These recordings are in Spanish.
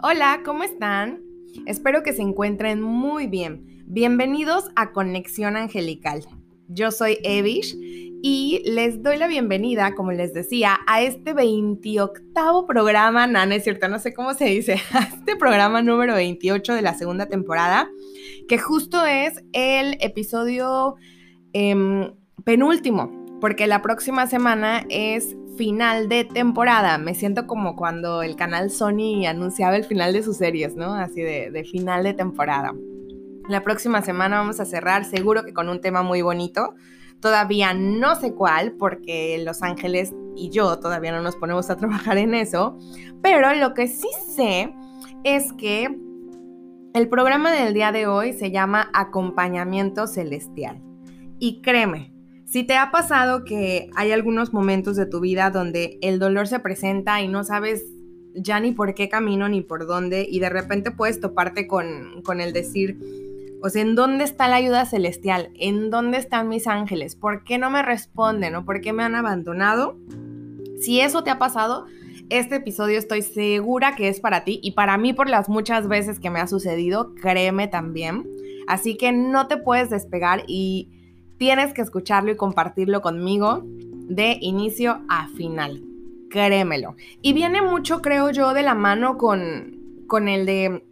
Hola, ¿cómo están? Espero que se encuentren muy bien. Bienvenidos a Conexión Angelical. Yo soy Evish y les doy la bienvenida, como les decía, a este 28 programa, no, es cierto, no sé cómo se dice, a este programa número 28 de la segunda temporada, que justo es el episodio em, penúltimo, porque la próxima semana es final de temporada. Me siento como cuando el canal Sony anunciaba el final de sus series, ¿no? Así de, de final de temporada. La próxima semana vamos a cerrar seguro que con un tema muy bonito. Todavía no sé cuál, porque Los Ángeles y yo todavía no nos ponemos a trabajar en eso. Pero lo que sí sé es que el programa del día de hoy se llama Acompañamiento Celestial. Y créeme, si te ha pasado que hay algunos momentos de tu vida donde el dolor se presenta y no sabes ya ni por qué camino ni por dónde y de repente puedes toparte con, con el decir, o sea, ¿en dónde está la ayuda celestial? ¿En dónde están mis ángeles? ¿Por qué no me responden o por qué me han abandonado? Si eso te ha pasado, este episodio estoy segura que es para ti y para mí por las muchas veces que me ha sucedido, créeme también. Así que no te puedes despegar y tienes que escucharlo y compartirlo conmigo de inicio a final. Créemelo. Y viene mucho, creo yo, de la mano con, con el de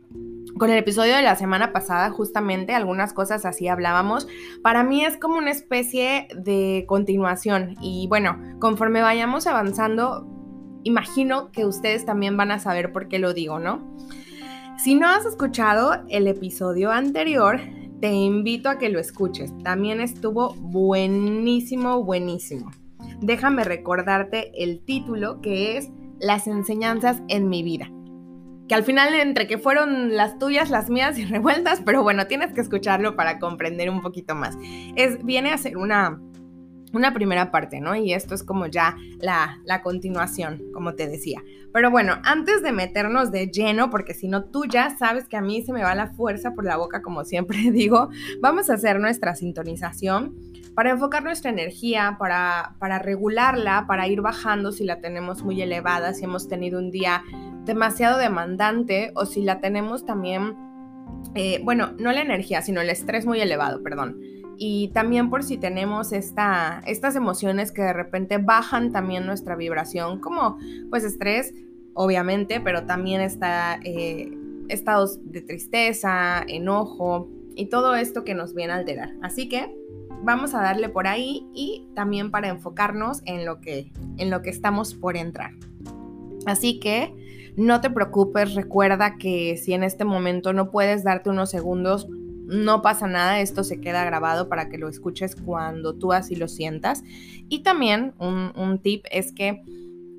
con el episodio de la semana pasada, justamente, algunas cosas así hablábamos. Para mí es como una especie de continuación. Y bueno, conforme vayamos avanzando, imagino que ustedes también van a saber por qué lo digo, ¿no? Si no has escuchado el episodio anterior, te invito a que lo escuches. También estuvo buenísimo, buenísimo. Déjame recordarte el título que es Las enseñanzas en mi vida. Que al final entre que fueron las tuyas, las mías y revueltas, pero bueno, tienes que escucharlo para comprender un poquito más. Es, viene a ser una, una primera parte, ¿no? Y esto es como ya la, la, continuación, como te decía. Pero bueno, antes de meternos de lleno, porque si no tú ya sabes que a mí se me va la fuerza por la boca, como siempre digo, vamos a hacer nuestra sintonización para enfocar nuestra energía, para, para regularla, para ir bajando si la tenemos muy elevada, si hemos tenido un día demasiado demandante o si la tenemos también, eh, bueno, no la energía, sino el estrés muy elevado, perdón y también por si tenemos esta, estas emociones que de repente bajan también nuestra vibración, como pues estrés, obviamente, pero también está eh, estados de tristeza, enojo y todo esto que nos viene a alterar. Así que vamos a darle por ahí y también para enfocarnos en lo que, en lo que estamos por entrar. Así que no te preocupes, recuerda que si en este momento no puedes darte unos segundos, no pasa nada, esto se queda grabado para que lo escuches cuando tú así lo sientas. Y también un, tip es que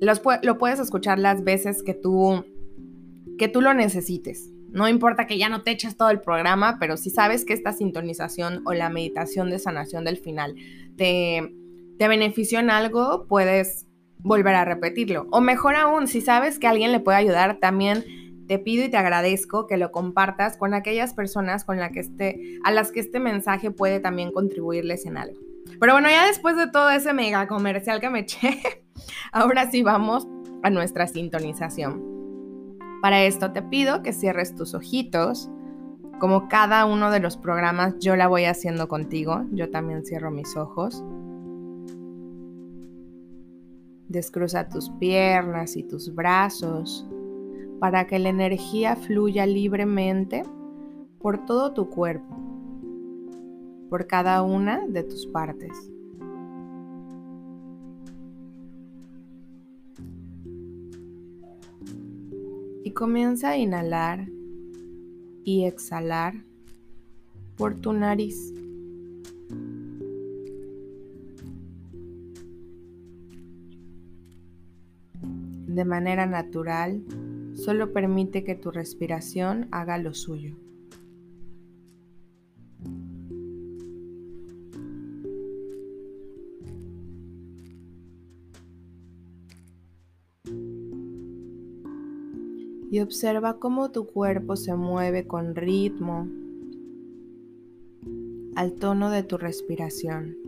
lo puedes escuchar las veces que tú, que tú lo necesites. No importa que ya no te eches todo el programa, pero si sabes que esta sintonización o la meditación de sanación del final te, te benefició en algo, puedes volver a repetirlo. O mejor aún, si sabes que alguien le puede ayudar, también te pido y te agradezco que lo compartas con aquellas personas con que este, a las que este mensaje puede también contribuirles en algo. Pero bueno, ya después de todo ese mega comercial que me eché, ahora sí vamos a nuestra sintonización. Para esto te pido que cierres tus ojitos. Como cada uno de los programas yo la voy haciendo contigo, yo también cierro mis ojos. Descruza tus piernas y tus brazos para que la energía fluya libremente por todo tu cuerpo, por cada una de tus partes. Y comienza a inhalar y exhalar por tu nariz. De manera natural, Solo permite que tu respiración haga lo suyo. Y observa cómo tu cuerpo se mueve con ritmo al tono de tu respiración.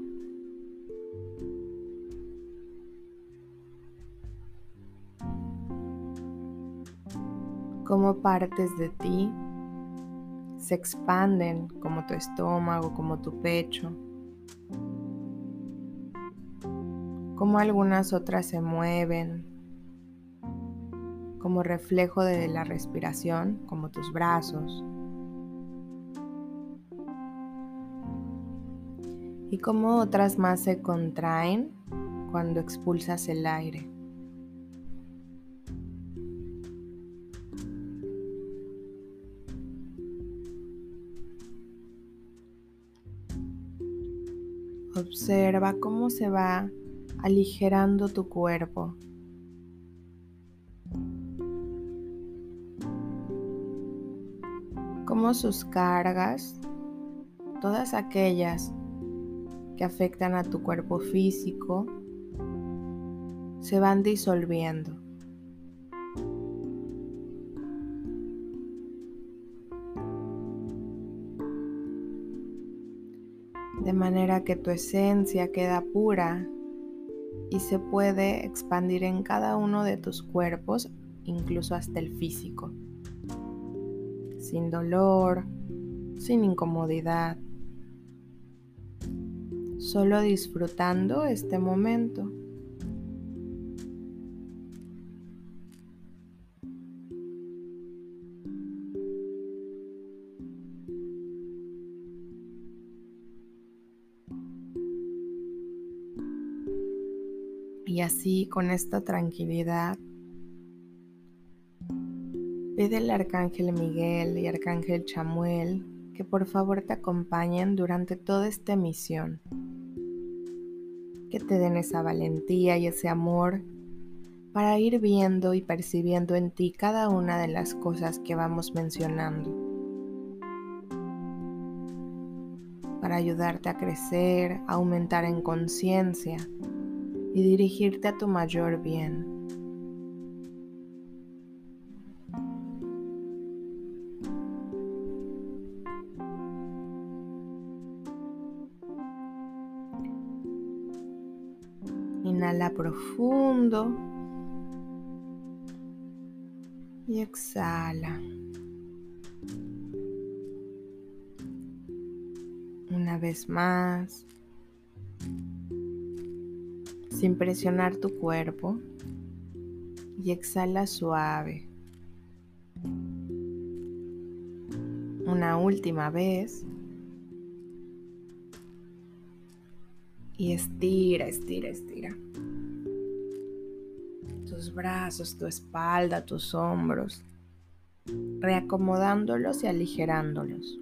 Cómo partes de ti se expanden como tu estómago, como tu pecho, cómo algunas otras se mueven como reflejo de la respiración, como tus brazos, y cómo otras más se contraen cuando expulsas el aire. Observa cómo se va aligerando tu cuerpo. Cómo sus cargas, todas aquellas que afectan a tu cuerpo físico, se van disolviendo. Tu esencia queda pura y se puede expandir en cada uno de tus cuerpos, incluso hasta el físico, sin dolor, sin incomodidad, solo disfrutando este momento. Así, con esta tranquilidad, pide al Arcángel Miguel y Arcángel Chamuel que por favor te acompañen durante toda esta misión. Que te den esa valentía y ese amor para ir viendo y percibiendo en ti cada una de las cosas que vamos mencionando. Para ayudarte a crecer, a aumentar en conciencia y dirigirte a tu mayor bien. Inhala profundo y exhala. Una vez más sin presionar tu cuerpo y exhala suave. Una última vez. Y estira, estira, estira. Tus brazos, tu espalda, tus hombros. Reacomodándolos y aligerándolos.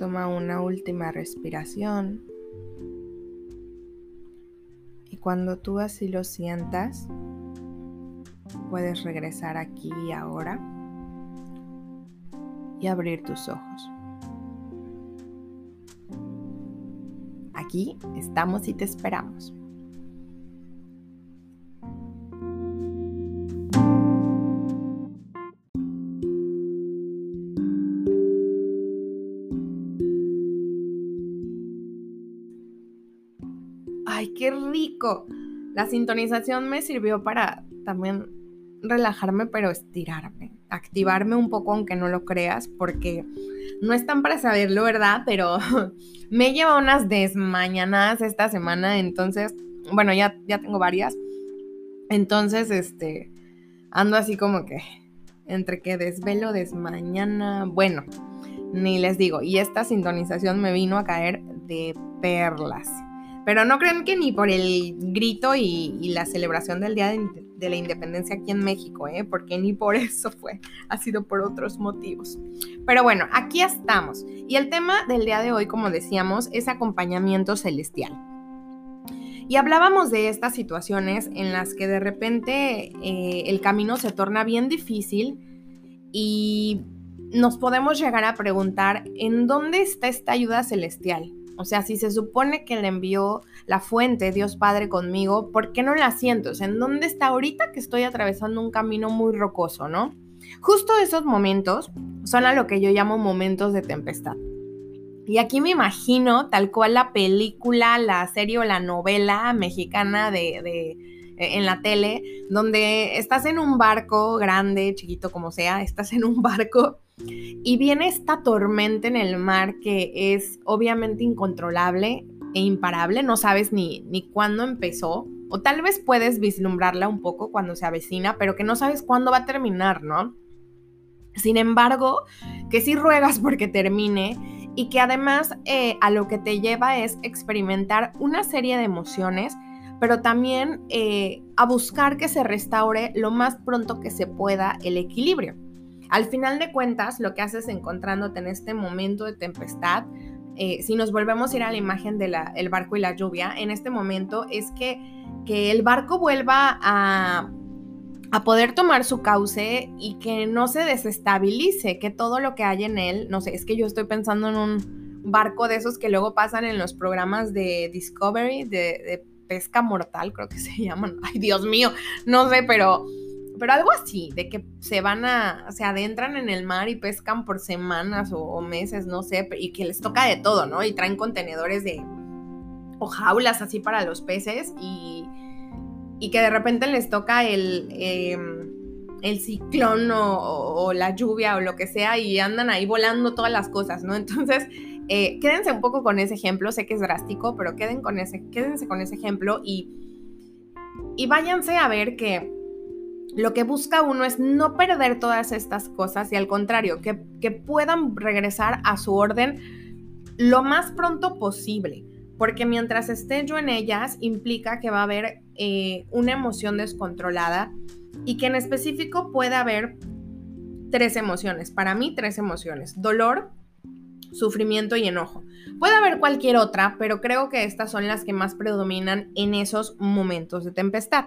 Toma una última respiración. Y cuando tú así lo sientas, puedes regresar aquí y ahora y abrir tus ojos. Aquí estamos y te esperamos. La sintonización me sirvió para también relajarme, pero estirarme, activarme un poco, aunque no lo creas, porque no están para saberlo, ¿verdad? Pero me lleva unas desmañanadas esta semana, entonces, bueno, ya, ya tengo varias. Entonces, este, ando así como que entre que desvelo, desmañana, bueno, ni les digo. Y esta sintonización me vino a caer de perlas. Pero no creen que ni por el grito y, la celebración del Día de, la Independencia aquí en México, ¿eh? porque ni por eso fue, ha sido por otros motivos. Pero bueno, aquí estamos. Y el tema del día de hoy, como decíamos, es acompañamiento celestial. Y hablábamos de estas situaciones en las que de repente eh, el camino se torna bien difícil y nos podemos llegar a preguntar, ¿en dónde está esta ayuda celestial? O sea, si se supone que le envió la fuente, Dios Padre, conmigo, ¿por qué no la siento? O sea, ¿en dónde está ahorita que estoy atravesando un camino muy rocoso, no? Justo esos momentos son a lo que yo llamo momentos de tempestad. Y aquí me imagino tal cual la película, la serie o la novela mexicana de, de eh, en la tele, donde estás en un barco grande, chiquito como sea, estás en un barco y viene esta tormenta en el mar que es obviamente incontrolable e imparable, no sabes ni, ni cuándo empezó, o tal vez puedes vislumbrarla un poco cuando se avecina, pero que no sabes cuándo va a terminar, ¿no? Sin embargo, que sí ruegas porque termine y que además eh, a lo que te lleva es experimentar una serie de emociones, pero también eh, a buscar que se restaure lo más pronto que se pueda el equilibrio. Al final de cuentas, lo que haces encontrándote en este momento de tempestad, eh, si nos volvemos a ir a la imagen del barco y la lluvia, en este momento es que, que el barco vuelva a, a poder tomar su cauce y que no se desestabilice, que todo lo que hay en él, no sé, es que yo estoy pensando en un barco de esos que luego pasan en los programas de Discovery, de, de pesca mortal, creo que se llaman. Ay, Dios mío, no sé, pero pero algo así, de que se van a, se adentran en el mar y pescan por semanas o, meses, no sé, y que les toca de todo, ¿no? Y traen contenedores de, o jaulas así para los peces y, y que de repente les toca el, em, el ciclón o, la lluvia o lo que sea y andan ahí volando todas las cosas, ¿no? Entonces, eh, quédense un poco con ese ejemplo, sé que es drástico, pero queden con ese, quédense con ese ejemplo y, y váyanse a ver que lo que busca uno es no perder todas estas cosas y al contrario, que, puedan regresar a su orden lo más pronto posible, porque mientras esté yo en ellas implica que va a haber eh, una emoción descontrolada y que en específico puede haber tres emociones, para mí tres emociones, dolor, sufrimiento y enojo. Puede haber cualquier otra, pero creo que estas son las que más predominan en esos momentos de tempestad.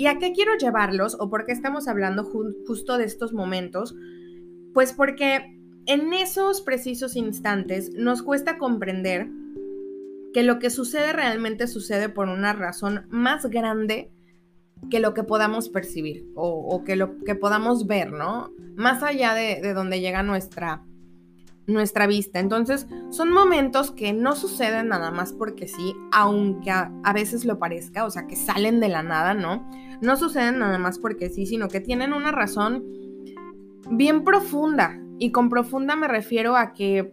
¿Y a qué quiero llevarlos o por qué estamos hablando justo de estos momentos? Pues porque en esos precisos instantes nos cuesta comprender que lo que sucede realmente sucede por una razón más grande que lo que podamos percibir o, que lo que podamos ver, ¿no? Más allá de, de donde llega nuestra nuestra vista. Entonces, son momentos que no suceden nada más porque sí, aunque a, veces lo parezca, o sea, que salen de la nada, ¿no? No suceden nada más porque sí, sino que tienen una razón bien profunda. Y con profunda me refiero a que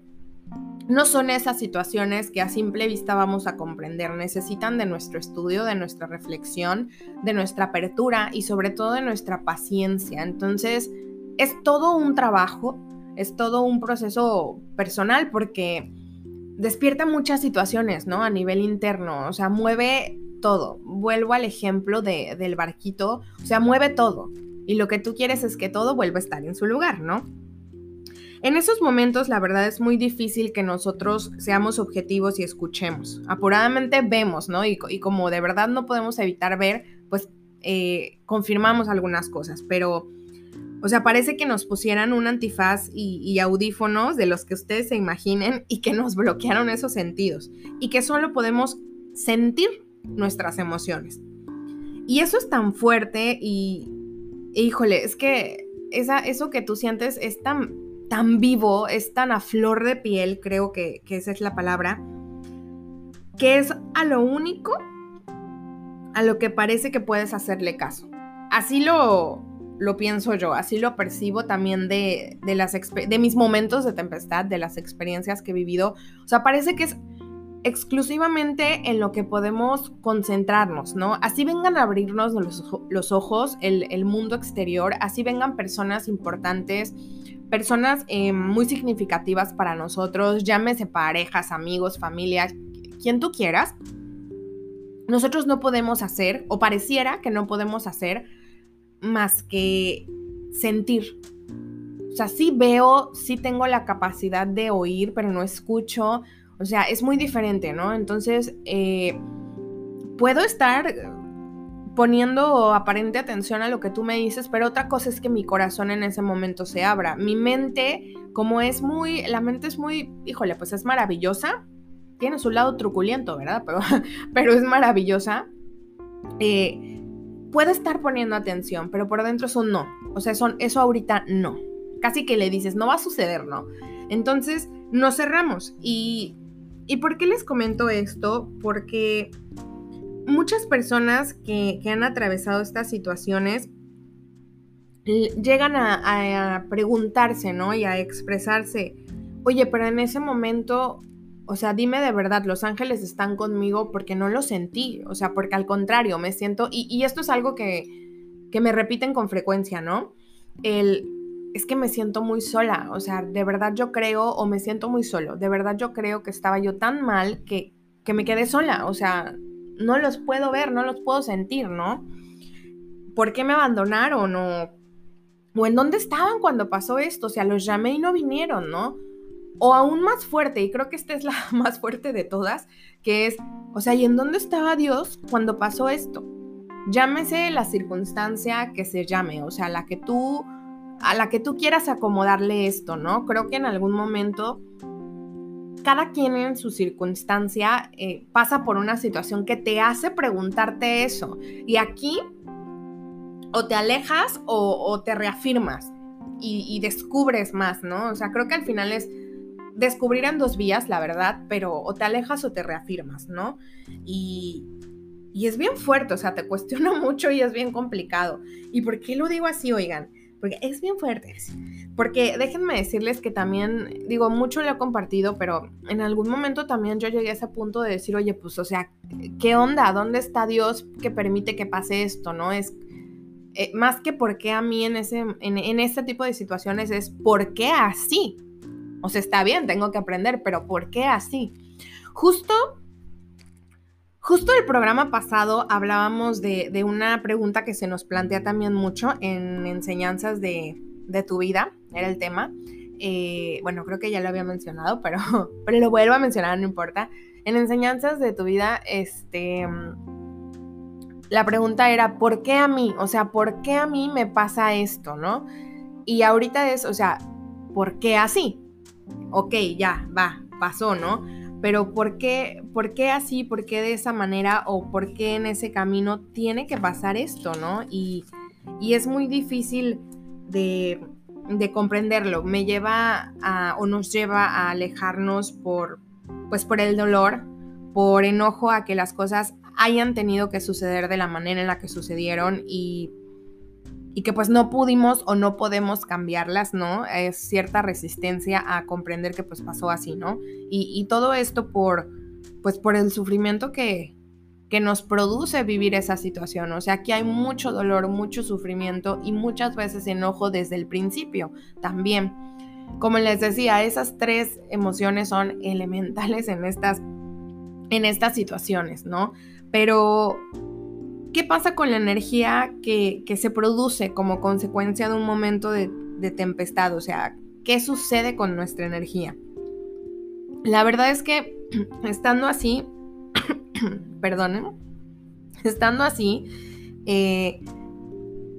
no son esas situaciones que a simple vista vamos a comprender, necesitan de nuestro estudio, de nuestra reflexión, de nuestra apertura y sobre todo de nuestra paciencia. Entonces, es todo un trabajo es todo un proceso personal porque despierta muchas situaciones, ¿no? A nivel interno, o sea, mueve todo. Vuelvo al ejemplo del barquito, o sea, mueve todo. Y lo que tú quieres es que todo vuelva a estar en su lugar, ¿no? En esos momentos, la verdad es muy difícil que nosotros seamos objetivos y escuchemos. Apuradamente vemos, ¿no? Y, como de verdad no podemos evitar ver, pues eh, confirmamos algunas cosas, pero o sea, parece que nos pusieran un antifaz y, audífonos de los que ustedes se imaginen y que nos bloquearon esos sentidos y que solo podemos sentir nuestras emociones. Y eso es tan fuerte y, híjole, es que esa, eso que tú sientes es tan, tan vivo, es tan a flor de piel, creo que, que esa es la palabra, que es a lo único a lo que parece que puedes hacerle caso. Así lo, lo pienso yo, así lo percibo también de, las de mis momentos de tempestad, de las experiencias que he vivido. O sea, parece que es exclusivamente en lo que podemos concentrarnos, ¿no? Así vengan a abrirnos los, ojos, el, mundo exterior, así vengan personas importantes, personas eh, muy significativas para nosotros, llámese parejas, amigos, familias, quien tú quieras. Nosotros no podemos hacer, o pareciera que no podemos hacer, más que sentir. O sea, sí veo, sí tengo la capacidad de oír, pero no escucho. O sea, es muy diferente, ¿no? Entonces, eh, puedo estar poniendo aparente atención a lo que tú me dices, pero otra cosa es que mi corazón en ese momento se abra. Mi mente, como es muy, la mente es muy, híjole, pues es maravillosa. Tiene su lado truculento, ¿verdad? Pero, pero es maravillosa. Eh, puede estar poniendo atención, pero por dentro es un no. O sea, son, eso ahorita no. Casi que le dices, no va a suceder, ¿no? Entonces, nos cerramos. Y, ¿Y por qué les comento esto? Porque muchas personas que, han atravesado estas situaciones llegan a, preguntarse, ¿no? Y a expresarse, oye, pero en ese momento, o sea, dime de verdad, los ángeles están conmigo porque no lo sentí, o sea, porque al contrario, me siento, y, esto es algo que, que me repiten con frecuencia, ¿no? El, es que me siento muy sola, o sea, de verdad yo creo, o me siento muy solo, de verdad yo creo que estaba yo tan mal que, que me quedé sola, o sea, no los puedo ver, no los puedo sentir, ¿no? ¿Por qué me abandonaron o, o en dónde estaban cuando pasó esto? O sea, los llamé y no vinieron, ¿no? O aún más fuerte, y creo que esta es la más fuerte de todas, que es, o sea, ¿y en dónde estaba Dios cuando pasó esto? Llámese la circunstancia que se llame, o sea, la que tú, a la que tú quieras acomodarle esto, ¿no? Creo que en algún momento cada quien en su circunstancia eh, pasa por una situación que te hace preguntarte eso. Y aquí o te alejas o, te reafirmas y, y, descubres más, ¿no? O sea, creo que al final es descubrir en dos vías, la verdad, pero o te alejas o te reafirmas, ¿no? Y, y es bien fuerte, o sea, te cuestiona mucho y es bien complicado. ¿Y por qué lo digo así, oigan? Porque es bien fuerte. Porque déjenme decirles que también, digo, mucho lo he compartido, pero en algún momento también yo llegué a ese punto de decir, oye, pues, o sea, ¿qué onda? ¿Dónde está Dios que permite que pase esto? ¿No? Es eh, más que por qué a mí en, ese, en, en este tipo de situaciones, es por qué así. O sea, está bien, tengo que aprender, pero ¿por qué así? Justo Justo el programa pasado hablábamos de, una pregunta que se nos plantea también mucho en enseñanzas de, tu vida, era el tema. Eh, bueno, creo que ya lo había mencionado, pero, pero lo vuelvo a mencionar, no importa. En enseñanzas de tu vida, este, la pregunta era, ¿por qué a mí? O sea, ¿por qué a mí me pasa esto, no? Y ahorita es, o sea, ¿por qué así? Ok, ya, va, pasó, ¿no? pero ¿por qué, ¿por qué así? ¿Por qué de esa manera? ¿O por qué en ese camino tiene que pasar esto, no? Y, es muy difícil de, comprenderlo. Me lleva a, o nos lleva a alejarnos por, pues por el dolor, por enojo a que las cosas hayan tenido que suceder de la manera en la que sucedieron y y que pues no pudimos o no podemos cambiarlas, ¿no? Es cierta resistencia a comprender que pues pasó así, ¿no? Y, todo esto por, pues por el sufrimiento que, que nos produce vivir esa situación. O sea, aquí hay mucho dolor, mucho sufrimiento y muchas veces enojo desde el principio también. Como les decía, esas tres emociones son elementales en estas, en estas situaciones, ¿no? Pero ¿Qué pasa con la energía que, se produce como consecuencia de un momento de, tempestad? O sea, ¿qué sucede con nuestra energía? La verdad es que estando así, perdonen, estando así, eh,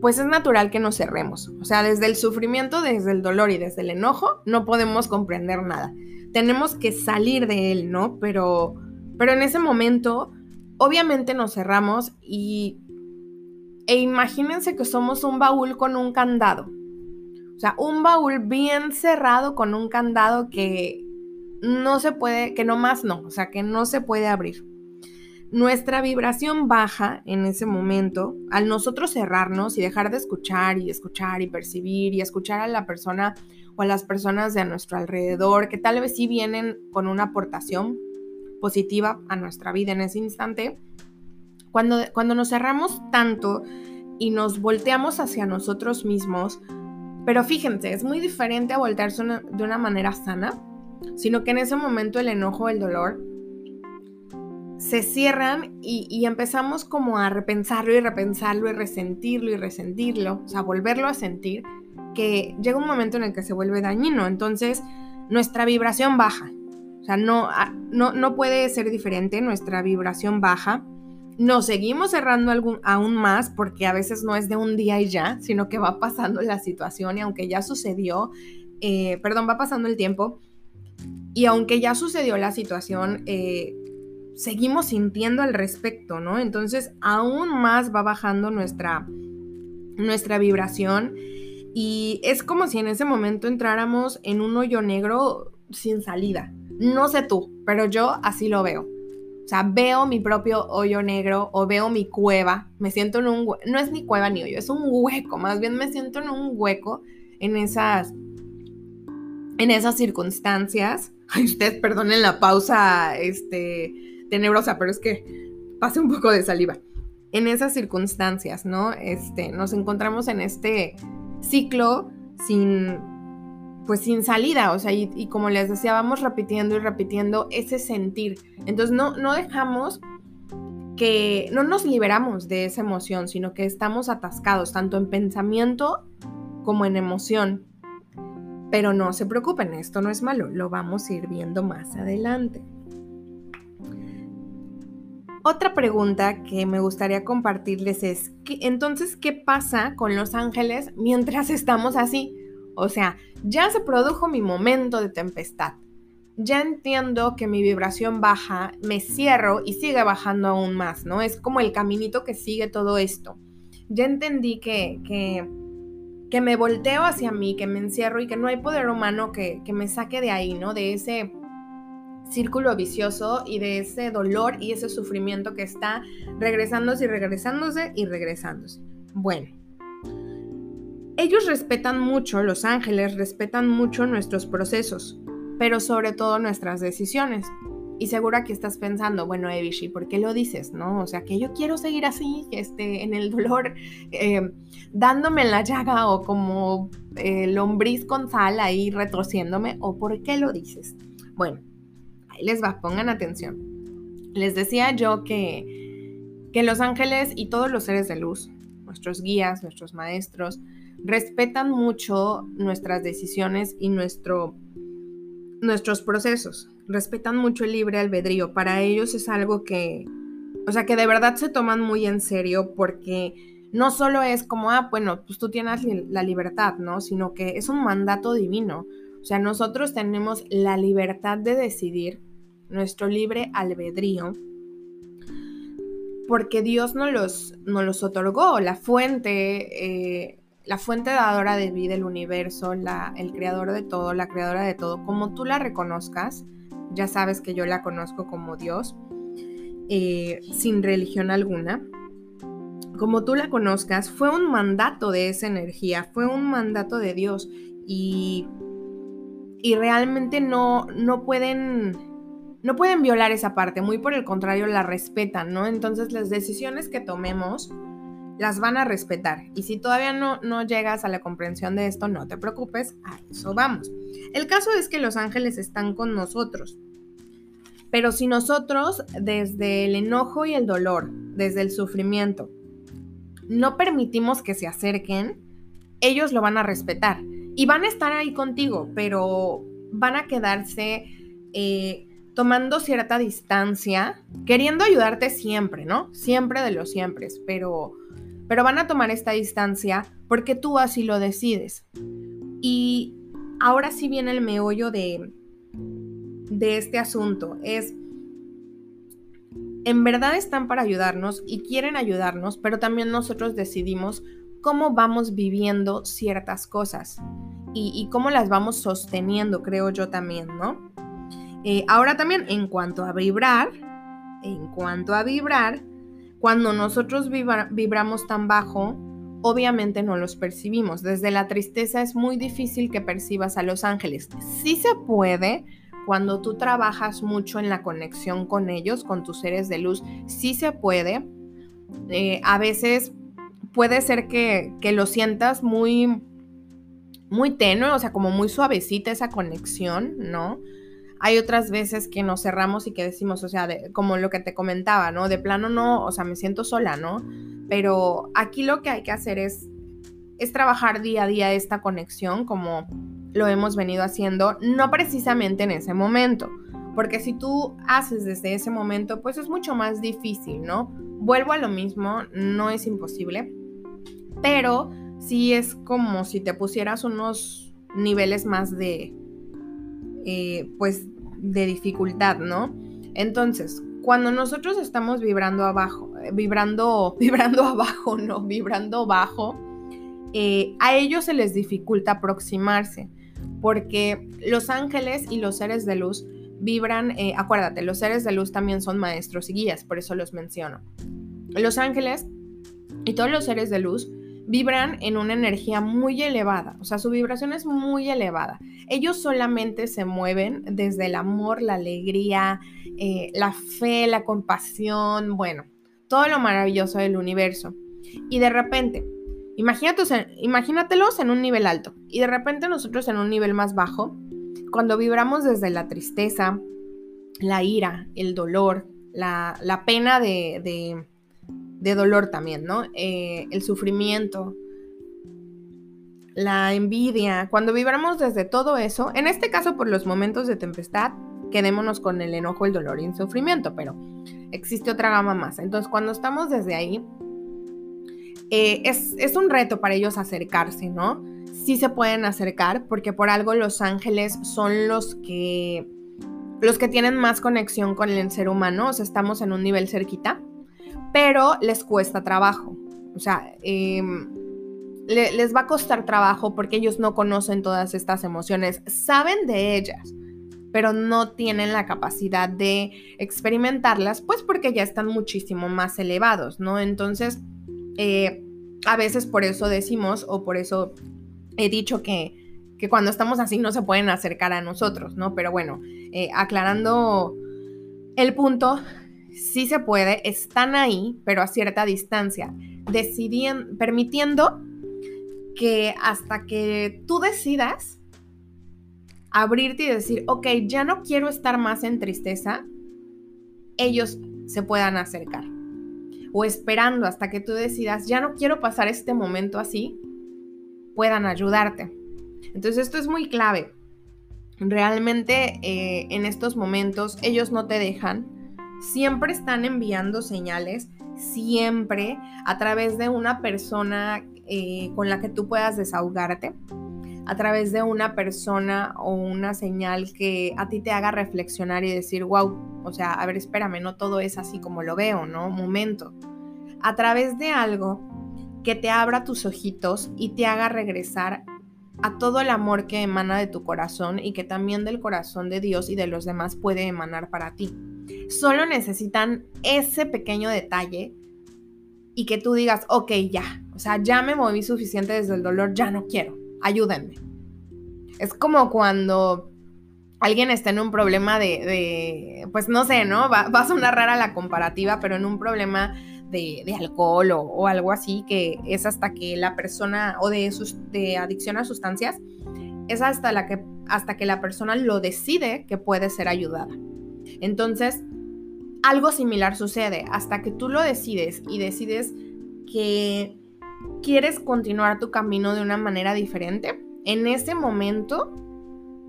pues es natural que nos cerremos. O sea, desde el sufrimiento, desde el dolor y desde el enojo, no podemos comprender nada. Tenemos que salir de él, ¿no? Pero, pero en ese momento obviamente nos cerramos y e imagínense que somos un baúl con un candado. O sea, un baúl bien cerrado con un candado que no se puede, que no más no, o sea, que no se puede abrir. Nuestra vibración baja en ese momento al nosotros cerrarnos y dejar de escuchar y escuchar y percibir y escuchar a la persona o a las personas de nuestro alrededor que tal vez sí vienen con una aportación, positiva a nuestra vida en ese instante, cuando, cuando nos cerramos tanto y nos volteamos hacia nosotros mismos, pero fíjense, es muy diferente a voltearse de una manera sana, sino que en ese momento el enojo, el dolor, se cierran y, y, empezamos como a repensarlo y repensarlo y resentirlo y resentirlo, o sea, volverlo a sentir, que llega un momento en el que se vuelve dañino. Entonces, nuestra vibración baja sea, ah, no, no, puede ser diferente, nuestra vibración baja. Nos seguimos cerrando aún más porque a veces no es de un día y ya, sino que va pasando la situación y aunque ya sucedió, eh, perdón, va pasando el tiempo y aunque ya sucedió la situación, eh, seguimos sintiendo al respecto, ¿no? Entonces aún más va bajando nuestra, nuestra vibración y es como si en ese momento entráramos en un hoyo negro sin salida. No sé tú, pero yo así lo veo. O sea, veo mi propio hoyo negro o veo mi cueva, me siento en un no es ni cueva ni hoyo, es un hueco, más bien me siento en un hueco en esas en esas circunstancias. Ay, ustedes perdonen la pausa este tenebrosa, pero es que pase un poco de saliva. En esas circunstancias, ¿no? Este, nos encontramos en este ciclo sin pues sin salida, o sea, y, como les decía, vamos repitiendo y repitiendo ese sentir. Entonces no, no dejamos que, no nos liberamos de esa emoción, sino que estamos atascados, tanto en pensamiento como en emoción. Pero no se preocupen, esto no es malo, lo vamos a ir viendo más adelante. Otra pregunta que me gustaría compartirles es, entonces, ¿qué pasa con los ángeles mientras estamos así? O sea, ya se produjo mi momento de tempestad. Ya entiendo que mi vibración baja, me cierro y sigue bajando aún más, ¿no? Es como el caminito que sigue todo esto. Ya entendí que, que, que me volteo hacia mí, que me encierro y que no hay poder humano que, que me saque de ahí, ¿no? De ese círculo vicioso y de ese dolor y ese sufrimiento que está regresándose y regresándose y regresándose. Bueno, ellos respetan mucho, los ángeles respetan mucho nuestros procesos, pero sobre todo nuestras decisiones. Y seguro aquí estás pensando, bueno, Evishi, ¿por qué lo dices? ¿No? O sea, que yo quiero seguir así, este, en el dolor, eh, dándome la llaga o como eh, lombriz con sal ahí retrociéndome, ¿o por qué lo dices? Bueno, ahí les va, pongan atención. Les decía yo que, que los ángeles y todos los seres de luz, nuestros guías, nuestros maestros, respetan mucho nuestras decisiones y nuestro, nuestros procesos. Respetan mucho el libre albedrío. Para ellos es algo que, o sea, que de verdad se toman muy en serio porque no solo es como, ah, bueno, pues tú tienes la libertad, ¿no? Sino que es un mandato divino. O sea, nosotros tenemos la libertad de decidir, nuestro libre albedrío, porque Dios nos los, los otorgó, la fuente, eh, la fuente dadora de vida, el universo, el creador de todo, la creadora de todo, como tú la reconozcas, ya sabes que yo la conozco como Dios, eh, sin religión alguna, como tú la conozcas, fue un mandato de esa energía, fue un mandato de Dios y, y realmente no, no pueden no pueden violar esa parte, muy por el contrario la respetan, ¿no? Entonces las decisiones que tomemos las van a respetar. Y si todavía no, no llegas a la comprensión de esto, no te preocupes, a eso vamos. El caso es que los ángeles están con nosotros. Pero si nosotros, desde el enojo y el dolor, desde el sufrimiento, no permitimos que se acerquen, ellos lo van a respetar. Y van a estar ahí contigo, pero van a quedarse eh, tomando cierta distancia, queriendo ayudarte siempre, ¿no? Siempre de los siempre, pero pero van a tomar esta distancia porque tú así lo decides. Y ahora sí viene el meollo de, de este asunto. Es, en verdad están para ayudarnos y quieren ayudarnos, pero también nosotros decidimos cómo vamos viviendo ciertas cosas y, cómo las vamos sosteniendo, creo yo también, ¿no? Eh, ahora también, en cuanto a vibrar, en cuanto a vibrar, cuando nosotros vibramos tan bajo, obviamente no los percibimos. Desde la tristeza es muy difícil que percibas a los ángeles. Sí se puede cuando tú trabajas mucho en la conexión con ellos, con tus seres de luz, sí se puede. Eh, a veces puede ser que, que lo sientas muy, muy tenue, o sea, como muy suavecita esa conexión, ¿no? Hay otras veces que nos cerramos y que decimos, o sea, como lo que te comentaba, ¿no? De plano no, o sea, me siento sola, ¿no? Pero aquí lo que hay que hacer es, es trabajar día a día esta conexión como lo hemos venido haciendo, no precisamente en ese momento, porque si tú haces desde ese momento, pues es mucho más difícil, ¿no? Vuelvo a lo mismo, no es imposible, pero sí es como si te pusieras unos niveles más de, eh, pues de dificultad, ¿no? Entonces, cuando nosotros estamos vibrando abajo, eh, vibrando, vibrando abajo, no, vibrando bajo, eh, a ellos se les dificulta aproximarse. porque los ángeles y los seres de luz vibran, acuérdate, los seres de luz también son maestros y guías, por eso los menciono. Los ángeles y todos los seres de luz vibran en una energía muy elevada, o sea, su vibración es muy elevada. Ellos solamente se mueven desde el amor, la alegría, eh, la fe, la compasión, bueno, todo lo maravilloso del universo. Y de repente, imagínatelos en un nivel alto y de repente nosotros en un nivel más bajo, cuando vibramos desde la tristeza, la ira, el dolor, la, pena de, dolor también, ¿no? Eh, el sufrimiento, la envidia, cuando vibramos desde todo eso, en este caso por los momentos de tempestad, quedémonos con el enojo, el dolor y el sufrimiento, pero existe otra gama más. Entonces, cuando estamos desde ahí, eh, es, es, un reto para ellos acercarse, ¿no? Sí se pueden acercar porque por algo los ángeles son los que, los que tienen más conexión con el ser humano, o sea, estamos en un nivel cerquita, pero les cuesta trabajo. O sea, em, les va a costar trabajo porque ellos no conocen todas estas emociones, saben de ellas, pero no tienen la capacidad de experimentarlas, pues porque ya están muchísimo más elevados, ¿no? Entonces, eh, a veces por eso decimos, o por eso he dicho que, que, cuando estamos así no se pueden acercar a nosotros, ¿no? Pero bueno, eh, aclarando el punto, sí se puede, están ahí, pero a cierta distancia, permitiendo que hasta que tú decidas abrirte y decir, ok, ya no quiero estar más en tristeza, ellos se puedan acercar o esperando hasta que tú decidas, ya no quiero pasar este momento así, puedan ayudarte. Entonces esto es muy clave. Realmente eh, en estos momentos ellos no te dejan, siempre están enviando señales, siempre a través de una persona eh, con la que tú puedas desahogarte, a través de una persona o una señal que a ti te haga reflexionar y decir, wow, o sea, a ver, espérame, no todo es así como lo veo, ¿no? Momento. A través de algo que te abra tus ojitos y te haga regresar a todo el amor que emana de tu corazón y que también del corazón de Dios y de los demás puede emanar para ti. Solo necesitan ese pequeño detalle y que tú digas, ok, ya, o sea, ya me moví suficiente desde el dolor, ya no quiero ayúdenme. Es como cuando alguien está en un problema de, pues no sé, ¿no? Va, a sonar rara la comparativa, pero en un problema de, alcohol o, algo así, que es hasta que la persona, o de, de adicción a sustancias, es hasta, la que, hasta que la persona lo decide que puede ser ayudada. Entonces, algo similar sucede hasta que tú lo decides y decides que quieres continuar tu camino de una manera diferente, en ese momento,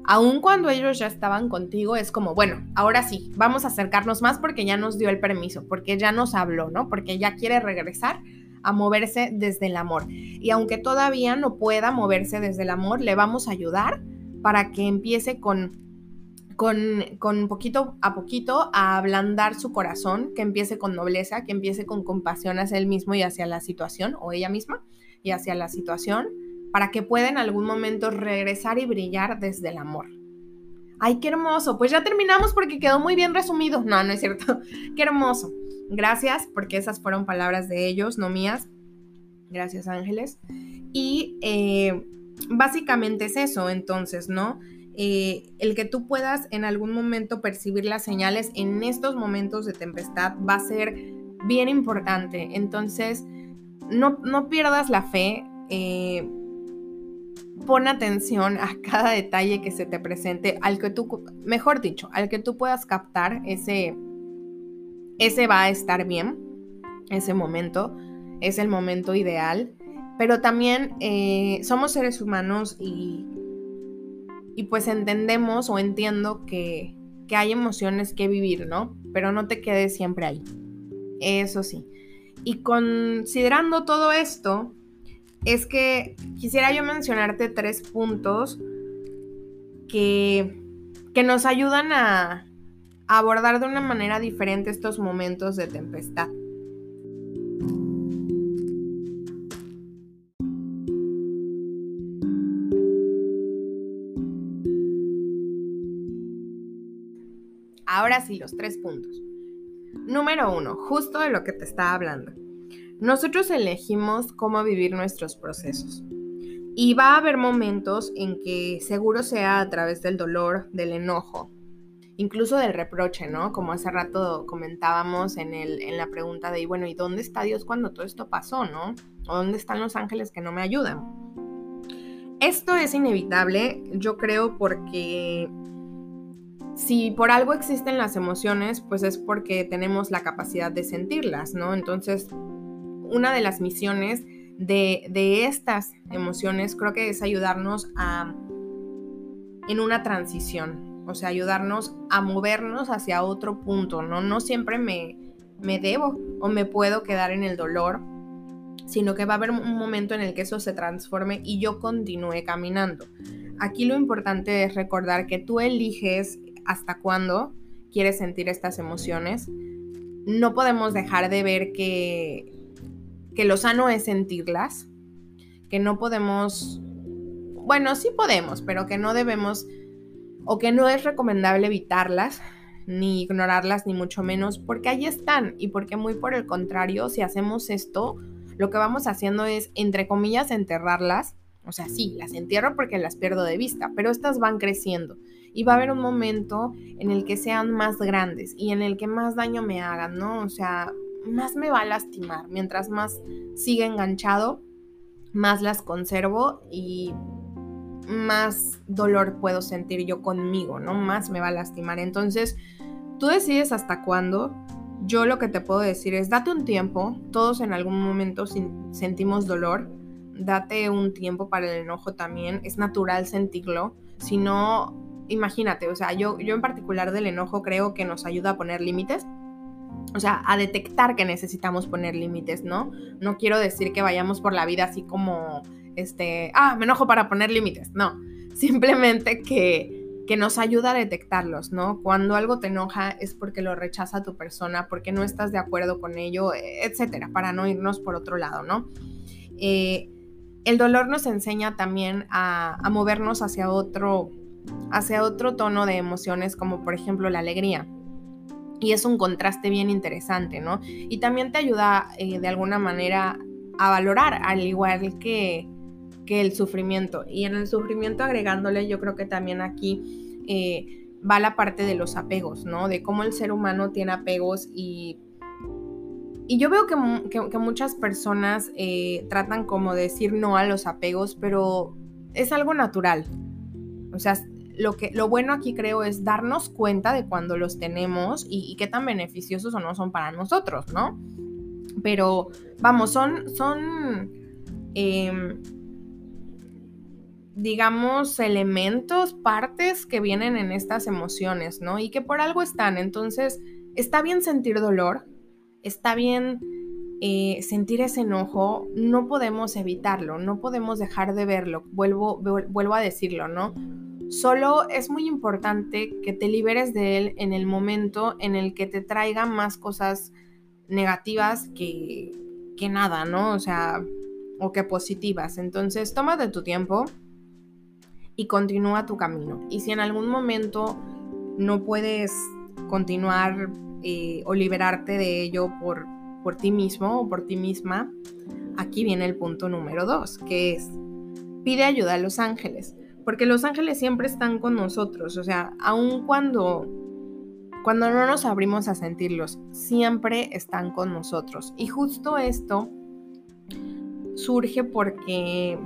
aun cuando ellos ya estaban contigo, es como, bueno, ahora sí, vamos a acercarnos más porque ya nos dio el permiso, porque ya nos habló, ¿no? Porque ya quiere regresar a moverse desde el amor. Y aunque todavía no pueda moverse desde el amor, le vamos a ayudar para que empiece con con, poquito a poquito a ablandar su corazón, que empiece con nobleza, que empiece con compasión hacia él mismo y hacia la situación, o ella misma, y hacia la situación, para que pueda en algún momento regresar y brillar desde el amor. ¡Ay, qué hermoso! Pues ya terminamos porque quedó muy bien resumido. No, no es cierto. ¡Qué hermoso! Gracias, porque esas fueron palabras de ellos, no mías. Gracias, ángeles. Y eh, básicamente es eso, entonces, ¿no? Eh, el que tú puedas en algún momento percibir las señales en estos momentos de tempestad va a ser bien importante. Entonces, no, pierdas la fe. Eh, pon atención a cada detalle que se te presente, al que tú, mejor dicho, al que tú puedas captar, ese, ese va a estar bien, ese momento, es el momento ideal, pero también eh, somos seres humanos y y pues entendemos o entiendo que, hay emociones que vivir, ¿no? Pero no te quedes siempre ahí. Eso sí. Y considerando todo esto, es que quisiera yo mencionarte tres puntos que, que nos ayudan a abordar de una manera diferente estos momentos de tempestad. Ahora sí, los tres puntos. Número uno, justo de lo que te estaba hablando. Nosotros elegimos cómo vivir nuestros procesos. Y va a haber momentos en que seguro sea a través del dolor, del enojo, incluso del reproche, ¿no? Como hace rato comentábamos en, el, en la pregunta de, bueno, ¿y dónde está Dios cuando todo esto pasó, ¿no? ¿O dónde están los ángeles que no me ayudan? Esto es inevitable, yo creo, porque si por algo existen las emociones, pues es porque tenemos la capacidad de sentirlas, ¿no? Entonces, una de las misiones de, estas emociones creo que es ayudarnos a en una transición, o sea, ayudarnos a movernos hacia otro punto, ¿no? No siempre me, me debo o me puedo quedar en el dolor, sino que va a haber un momento en el que eso se transforme y yo continúe caminando. Aquí lo importante es recordar que tú eliges hasta cuándo quieres sentir estas emociones. No podemos dejar de ver que, que lo sano es sentirlas, que no podemos, bueno, sí podemos, pero que no debemos o que no es recomendable evitarlas, ni ignorarlas, ni mucho menos, porque ahí están y porque muy por el contrario, si hacemos esto, lo que vamos haciendo es, entre comillas, enterrarlas. O sea, sí, las entierro porque las pierdo de vista, pero estas van creciendo y va a haber un momento en el que sean más grandes y en el que más daño me hagan, ¿no? O sea, más me va a lastimar. Mientras más siga enganchado, más las conservo y más dolor puedo sentir yo conmigo, ¿no? Más me va a lastimar. Entonces, tú decides hasta cuándo. Yo lo que te puedo decir es, date un tiempo, todos en algún momento sentimos dolor, date un tiempo para el enojo también, es natural sentirlo, si no, imagínate, o sea, yo, yo en particular del enojo creo que nos ayuda a poner límites, o sea, a detectar que necesitamos poner límites, ¿no? No quiero decir que vayamos por la vida así como este, ah, me enojo para poner límites. No, simplemente que, que nos ayuda a detectarlos, ¿no? Cuando algo te enoja es porque lo rechaza tu persona, porque no estás de acuerdo con ello, etcétera, para no irnos por otro lado, ¿no? Eh, el dolor nos enseña también a, a, movernos hacia otro, hacia otro tono de emociones, como por ejemplo la alegría. Y es un contraste bien interesante, ¿no? Y también te ayuda eh, de alguna manera a valorar, al igual que, que el sufrimiento. Y en el sufrimiento agregándole, yo creo que también aquí eh, va la parte de los apegos, ¿no? De cómo el ser humano tiene apegos y... Y yo veo que, que, muchas personas eh, tratan como de decir no a los apegos, pero es algo natural. O sea, lo, que, lo bueno aquí creo es darnos cuenta de cuando los tenemos y, qué tan beneficiosos o no son para nosotros, ¿no? Pero vamos, son, son em, digamos, elementos, partes que vienen en estas emociones, ¿no? Y que por algo están. Entonces, está bien sentir dolor, está bien eh, sentir ese enojo, no podemos evitarlo, no podemos dejar de verlo, vuelvo, vuelvo a decirlo, ¿no? Solo es muy importante que te liberes de él en el momento en el que te traiga más cosas negativas que, que nada, ¿no? O sea, o que positivas. Entonces, tómate tu tiempo, y continúa tu camino. Y si en algún momento no puedes continuar eh, o liberarte de ello por, por ti mismo o por ti misma, aquí viene el punto número dos, que es pide ayuda a los ángeles, porque los ángeles siempre están con nosotros, o sea, aun cuando cuando no nos abrimos a sentirlos, siempre están con nosotros. Y justo esto surge porque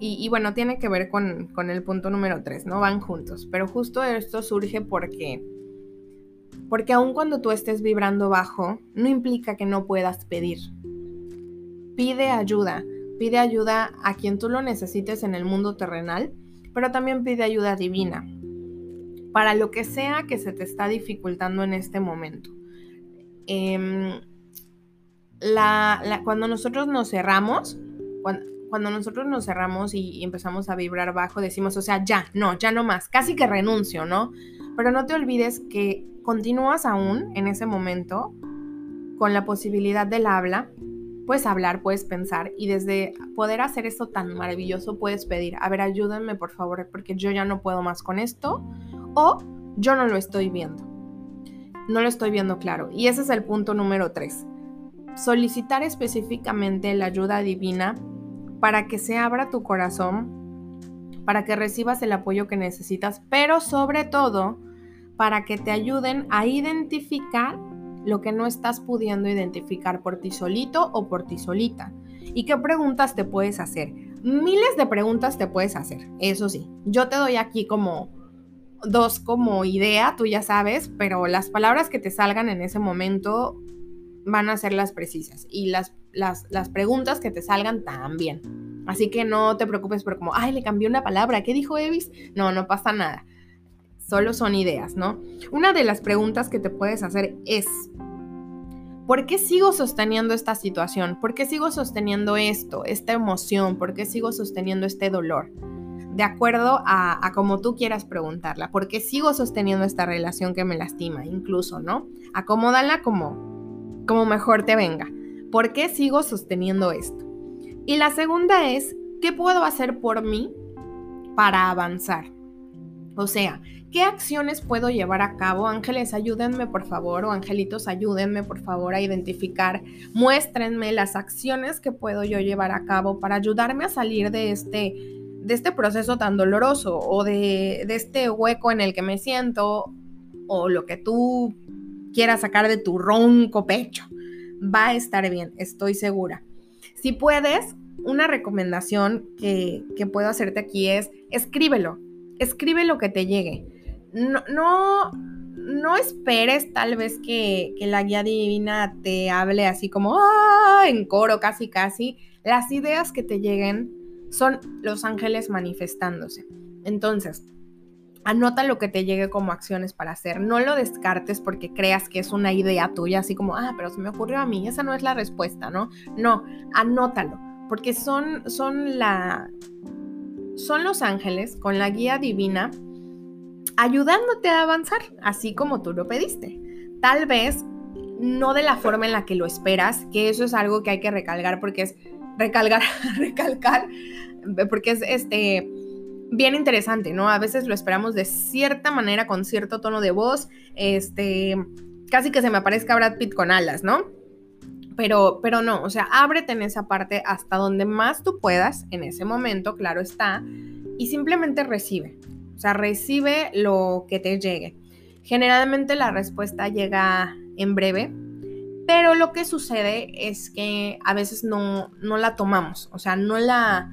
y, bueno, tiene que ver con, el punto número 3, ¿no? Van juntos. Pero justo esto surge porque, porque aun cuando tú estés vibrando bajo, no implica que no puedas pedir. Pide ayuda. Pide ayuda a quien tú lo necesites en el mundo terrenal, pero también pide ayuda divina. Para lo que sea que se te está dificultando en este momento. Em, cuando nosotros nos cerramos, cuando, nosotros nos cerramos y, empezamos a vibrar bajo, decimos, o sea, ya, no, ya no más, casi que renuncio, ¿no? Pero no te olvides que continúas aún en ese momento con la posibilidad del habla, puedes hablar, puedes pensar y desde poder hacer esto tan maravilloso puedes pedir, a ver, ayúdenme por favor porque yo ya no puedo más con esto o yo no lo estoy viendo. no lo estoy viendo claro. Y ese es el punto número tres. Solicitar específicamente la ayuda divina para que se abra tu corazón, para que recibas el apoyo que necesitas, pero sobre todo para que te ayuden a identificar lo que no estás pudiendo identificar por ti solito o por ti solita. ¿Y qué preguntas te puedes hacer? Miles de preguntas te puedes hacer, eso sí. Yo te doy aquí como dos como idea, tú ya sabes, pero las palabras que te salgan en ese momento van a ser las precisas y las, las, las preguntas que te salgan también. Así que no te preocupes por como, ay, le cambió una palabra, ¿qué dijo Evis? No, no pasa nada. Solo son ideas, ¿no? Una de las preguntas que te puedes hacer es, ¿por qué sigo sosteniendo esta situación? ¿Por qué sigo sosteniendo esto, esta emoción? ¿Por qué sigo sosteniendo este dolor? De acuerdo a, a como tú quieras preguntarla. ¿Por qué sigo sosteniendo esta relación que me lastima? Incluso, ¿no? Acomódala como como mejor te venga. ¿Por qué sigo sosteniendo esto? Y la segunda es, ¿qué puedo hacer por mí para avanzar? O sea, ¿qué acciones puedo llevar a cabo? Ángeles, ayúdenme por favor, o angelitos, ayúdenme por favor a identificar, muéstrenme las acciones que puedo yo llevar a cabo para ayudarme a salir de este, de este proceso tan doloroso o de, de este hueco en el que me siento o lo que tú quieras sacar de tu ronco pecho. Va a estar bien, estoy segura. Si puedes, una recomendación que, puedo hacerte aquí es escríbelo, escribe lo que te llegue. No, no, no esperes tal vez que, que, la guía divina te hable así como ¡ah! en coro, casi, casi. Las ideas que te lleguen son los ángeles manifestándose. Entonces, Anota lo que te llegue como acciones para hacer. No lo descartes porque creas que es una idea tuya, así como, ah, pero se me ocurrió a mí. Esa no es la respuesta, ¿no? No, anótalo, porque son, son la... Son los ángeles con la guía divina ayudándote a avanzar, así como tú lo pediste. Tal vez no de la forma en la que lo esperas, que eso es algo que hay que recalcar porque es recalcar, recalcar, porque es este bien interesante, ¿no? A veces lo esperamos de cierta manera, con cierto tono de voz, este, casi que se me aparezca Brad Pitt con alas, ¿no? Pero, pero no, o sea, ábrete en esa parte hasta donde más tú puedas, en ese momento, claro está, y simplemente recibe, o sea, recibe lo que te llegue. Generalmente la respuesta llega en breve, pero lo que sucede es que a veces no, no la tomamos, o sea, no la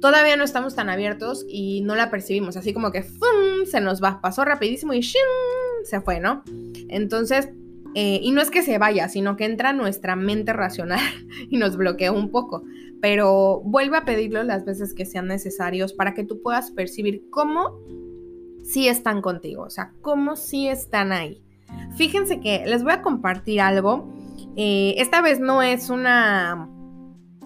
todavía no estamos tan abiertos y no la percibimos, así como que se nos va, pasó rapidísimo y se fue, ¿no? Entonces, eh, y no es que se vaya, sino que entra nuestra mente racional y nos bloquea un poco, pero vuelve a pedirlo las veces que sean necesarios para que tú puedas percibir cómo sí están contigo, o sea, cómo sí están ahí. Fíjense que les voy a compartir algo. Eh, esta vez no es una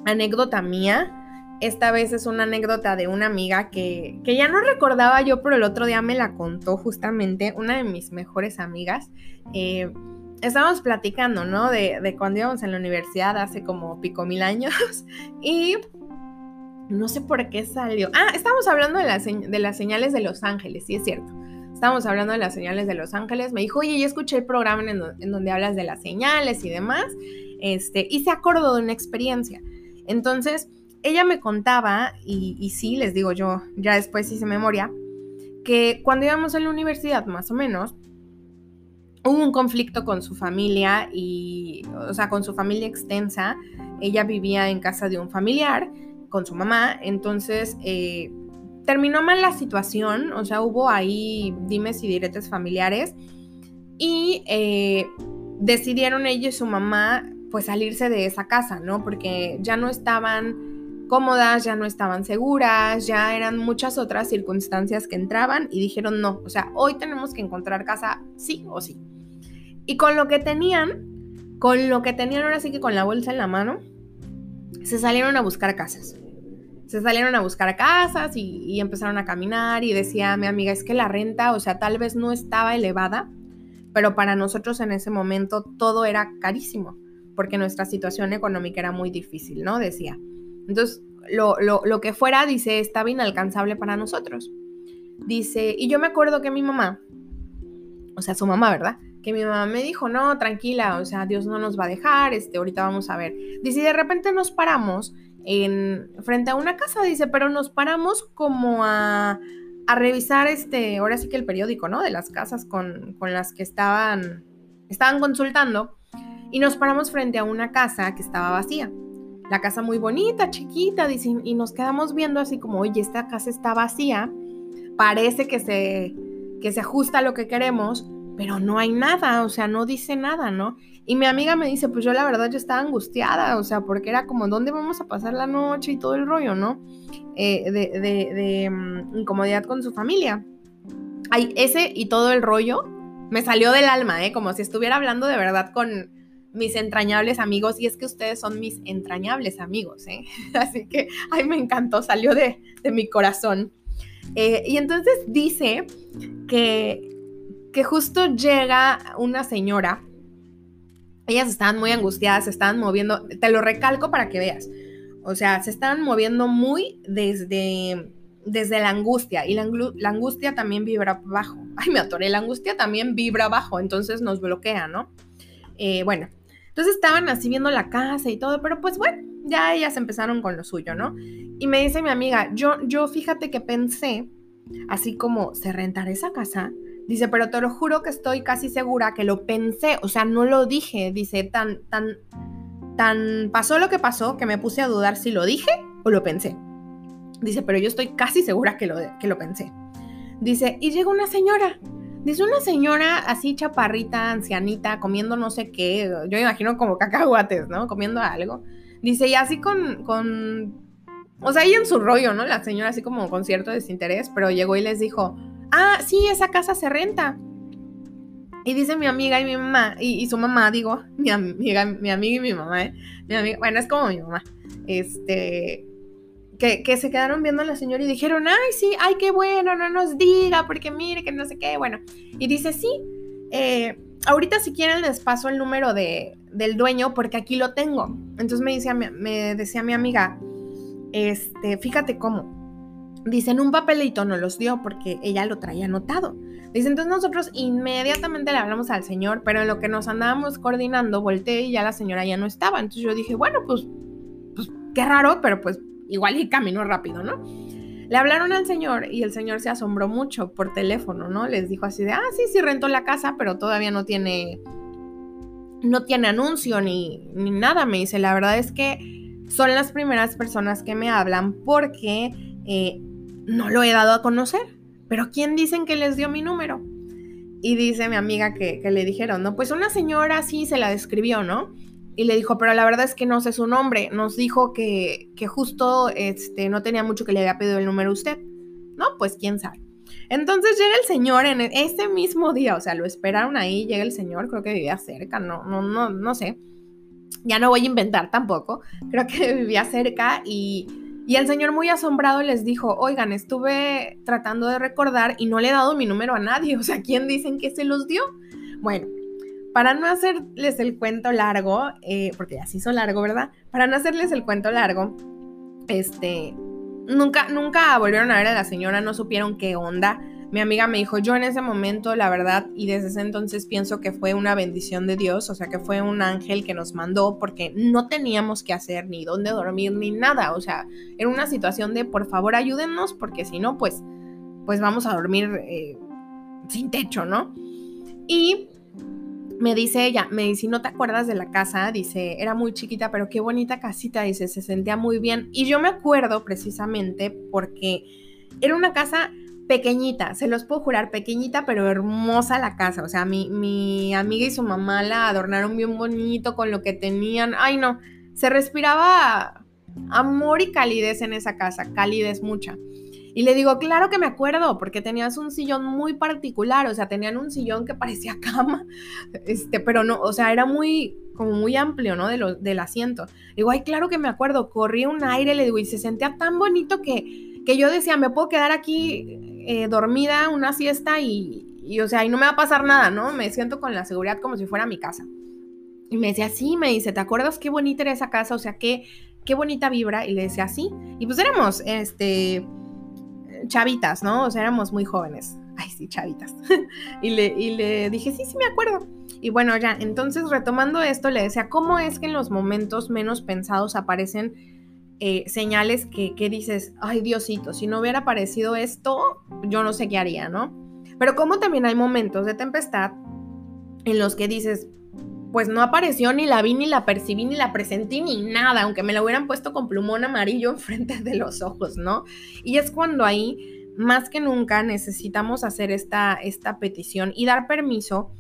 anécdota mía, esta vez es una anécdota de una amiga que, ya no recordaba yo, pero el otro día me la contó justamente una de mis mejores amigas. Eh, estábamos platicando, ¿no? De, de, cuando íbamos en la universidad hace como pico mil años. Y no sé por qué salió. Ah, estábamos hablando de, de las señales de Los Ángeles, sí es cierto. Estábamos hablando de las señales de Los Ángeles. Me dijo, oye, yo escuché el programa en, en donde hablas de las señales y demás. Este, y se acordó de una experiencia. Entonces, ella me contaba, y, sí, les digo yo, ya después hice memoria, que cuando íbamos a la universidad, más o menos, hubo un conflicto con su familia y, o sea, con su familia extensa. Ella vivía en casa de un familiar con su mamá, entonces eh, terminó mal la situación, o sea, hubo ahí dimes y diretes familiares y eh, decidieron ella y su mamá pues salirse de esa casa, ¿no? Porque ya no estaban cómodas, ya no estaban seguras, ya eran muchas otras circunstancias que entraban y dijeron no, o sea, hoy tenemos que encontrar casa sí o sí. Y con lo que tenían, con lo que tenían ahora sí que con la bolsa en la mano, se salieron a buscar casas. Se salieron a buscar casas y, empezaron a caminar y decía mi amiga, es que la renta, o sea, tal vez no estaba elevada, pero para nosotros en ese momento todo era carísimo, porque nuestra situación económica era muy difícil, ¿no? Decía. Entonces, lo, que fuera, dice, estaba inalcanzable para nosotros. Dice, y yo me acuerdo que mi mamá, o sea, su mamá, ¿verdad? Que mi mamá me dijo, no, tranquila, o sea, Dios no nos va a dejar, este, ahorita vamos a ver. Dice, y de repente nos paramos en, frente a una casa, dice, pero nos paramos como a, a revisar, este, ahora sí que el periódico, ¿no? De las casas con, con las que estaban, estaban consultando, y nos paramos frente a una casa que estaba vacía. La casa muy bonita, chiquita, dice, y nos quedamos viendo así como, oye, esta casa está vacía, parece que se, que se ajusta a lo que queremos, pero no hay nada, o sea, no dice nada, ¿no? Y mi amiga me dice, pues yo la verdad yo estaba angustiada, o sea, porque era como, ¿dónde vamos a pasar la noche y todo el rollo, ¿no? Eh, de, de, mm, incomodidad con su familia. Ay, ese y todo el rollo me salió del alma, ¿eh? Como si estuviera hablando de verdad con mis entrañables amigos, y es que ustedes son mis entrañables amigos, ¿eh? Así que, ay, me encantó, salió de, de mi corazón. Eh, y entonces dice que que justo llega una señora, ellas estaban muy angustiadas, se estaban moviendo, te lo recalco para que veas, o sea, se estaban moviendo muy desde, desde la angustia y la, angustia también vibra bajo. Ay, me atoré, la angustia también vibra bajo, entonces nos bloquea, ¿no? Eh, bueno, entonces estaban así viendo la casa y todo, pero pues bueno, ya ellas empezaron con lo suyo, ¿no? Y me dice mi amiga, yo, yo fíjate que pensé, así como, ¿se rentará esa casa? Dice, pero te lo juro que estoy casi segura que lo pensé, o sea, no lo dije. Dice, tan, tan, tan pasó lo que pasó que me puse a dudar si lo dije o lo pensé. Dice, pero yo estoy casi segura que lo, que lo pensé. Dice, y llega una señora. Dice, una señora así chaparrita, ancianita, comiendo no sé qué. Yo imagino como cacahuates, ¿no? Comiendo algo. Dice, y así con, con, o sea, ahí en su rollo, ¿no? La señora así como con cierto desinterés, pero llegó y les dijo, ah, sí, esa casa se renta. Y dice mi amiga y mi mamá, y, su mamá, digo, mi amiga, mi amiga y mi mamá, ¿eh? Bueno, es como mi mamá, este, que, que, se quedaron viendo a la señora y dijeron, ay, sí, ay, qué bueno, no nos diga, porque mire, que no sé qué, bueno. Y dice, sí, eh, ahorita si quieren les paso el número de, del dueño porque aquí lo tengo. Entonces me, decía, me decía mi amiga, este, fíjate cómo, Dice, en un papelito no los dio porque ella lo traía anotado. Dice, entonces nosotros inmediatamente le hablamos al señor, pero en lo que nos andábamos coordinando, volteé y ya la señora ya no estaba. Entonces yo dije, bueno, pues, pues qué raro, pero pues igual y caminó rápido, ¿no? Le hablaron al señor y el señor se asombró mucho por teléfono, ¿no? Les dijo así de, ah, sí, sí rentó la casa, pero todavía no tiene, no tiene anuncio ni, ni nada. Me dice, la verdad es que son las primeras personas que me hablan porque eh, no lo he dado a conocer, pero ¿quién dicen que les dio mi número? Y dice mi amiga que, le dijeron, no, pues una señora sí se la describió, ¿no? Y le dijo, pero la verdad es que no sé su nombre, nos dijo que, que justo este, no tenía mucho que le había pedido el número a usted. No, pues quién sabe. Entonces llega el señor en ese mismo día, o sea, lo esperaron ahí, llega el señor, creo que vivía cerca, no, no, no, no sé. Ya no voy a inventar tampoco, creo que vivía cerca y y el señor muy asombrado les dijo, oigan, estuve tratando de recordar y no le he dado mi número a nadie. O sea, ¿quién dicen que se los dio? Bueno, para no hacerles el cuento largo, eh, porque así son largo, ¿verdad? Para no hacerles el cuento largo, este, nunca, nunca volvieron a ver a la señora, no supieron qué onda. Mi amiga me dijo, yo en ese momento, la verdad, y desde ese entonces pienso que fue una bendición de Dios, o sea, que fue un ángel que nos mandó porque no teníamos que hacer ni dónde dormir ni nada, o sea, era una situación de, por favor, ayúdennos porque si no, pues, pues vamos a dormir eh, sin techo, ¿no? Y me dice ella, me dice, ¿no te acuerdas de la casa? Dice, era muy chiquita, pero qué bonita casita, dice, se sentía muy bien. Y yo me acuerdo precisamente porque era una casa pequeñita, se los puedo jurar, pequeñita pero hermosa la casa. O sea, mi, mi amiga y su mamá la adornaron bien bonito con lo que tenían. Ay, no, se respiraba amor y calidez en esa casa, calidez mucha. Y le digo, claro que me acuerdo, porque tenías un sillón muy particular, o sea, tenían un sillón que parecía cama, este, pero no, o sea, era muy, como muy amplio, ¿no? De lo, del asiento. Digo, ay, claro que me acuerdo, corría un aire, le digo, y se sentía tan bonito que, que yo decía, me puedo quedar aquí eh, dormida una siesta y, o sea, y no me va a pasar nada, ¿no? Me siento con la seguridad como si fuera mi casa. Y me decía, sí, me dice, ¿te acuerdas qué bonita era esa casa? O sea, qué, qué bonita vibra. Y le decía, sí. Y pues éramos, este, chavitas, ¿no? O sea, éramos muy jóvenes. Ay, sí, chavitas. y, le, y le dije, sí, sí, me acuerdo. Y bueno, ya, entonces retomando esto, le decía, ¿cómo es que en los momentos menos pensados aparecen eh, señales que, que dices, ay Diosito, si no hubiera aparecido esto, yo no sé qué haría, ¿no? Pero como también hay momentos de tempestad en los que dices, pues no apareció, ni la vi, ni la percibí, ni la presentí, ni nada, aunque me la hubieran puesto con plumón amarillo enfrente de los ojos, ¿no? Y es cuando ahí, más que nunca, necesitamos hacer esta, esta petición y dar permiso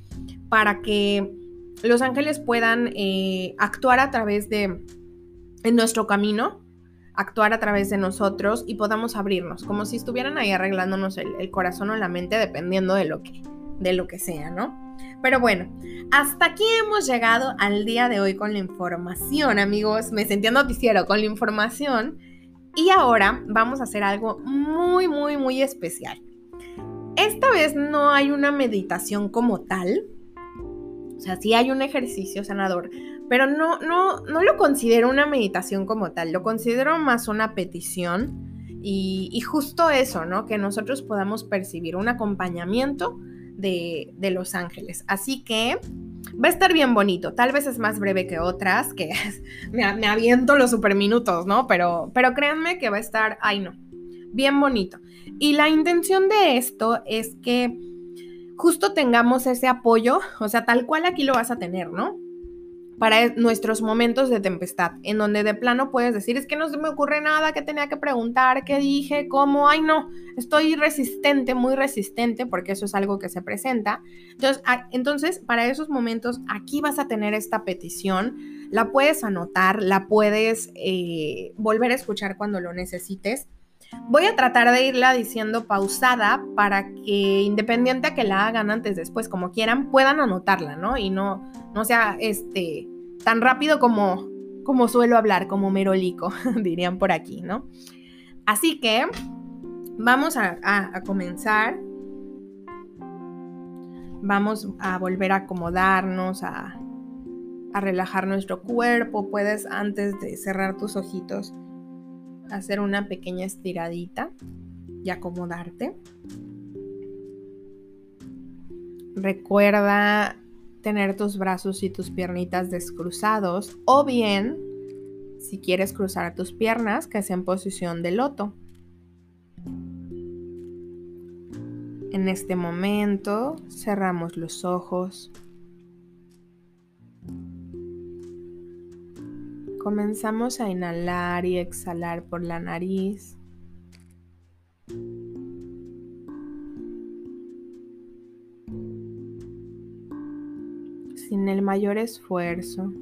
para que los ángeles puedan eh, actuar a través de en nuestro camino, actuar a través de nosotros y podamos abrirnos, como si estuvieran ahí arreglándonos el, corazón o la mente, dependiendo de lo que, de lo que sea, ¿no? Pero bueno, hasta aquí hemos llegado al día de hoy con la información, amigos. Me sentí noticiero con la información. Y ahora vamos a hacer algo muy, muy, muy especial. Esta vez no hay una meditación como tal. O sea, sí hay un ejercicio sanador, pero no, no, no lo considero una meditación como tal. Lo considero más una petición. Y, justo eso, ¿no? Que nosotros podamos percibir un acompañamiento de, Los Ángeles. Así que va a estar bien bonito. Tal vez es más breve que otras, que me, aviento los super minutos, ¿no? Pero, pero créanme que va a estar, ay no, bien bonito. Y la intención de esto es que justo tengamos ese apoyo, o sea, tal cual aquí lo vas a tener, ¿no? Para nuestros momentos de tempestad, en donde de plano puedes decir, es que no se me ocurre nada, que tenía que preguntar, qué dije, cómo, ay no, estoy resistente, muy resistente, porque eso es algo que se presenta. Entonces, entonces para esos momentos, aquí vas a tener esta petición, la puedes anotar, la puedes eh, volver a escuchar cuando lo necesites. Voy a tratar de irla diciendo pausada para que independiente a que la hagan antes, después, como quieran, puedan anotarla, ¿no? Y no, no sea este, tan rápido como, como suelo hablar, como merolico, dirían por aquí, ¿no? Así que vamos a, a comenzar. Vamos a volver a acomodarnos, a, a relajar nuestro cuerpo. Puedes, antes de cerrar tus ojitos, hacer una pequeña estiradita y acomodarte. Recuerda tener tus brazos y tus piernitas descruzados o bien, si quieres cruzar tus piernas, que sea en posición de loto. En este momento cerramos los ojos. Comenzamos a inhalar y exhalar por la nariz. Sin el mayor esfuerzo.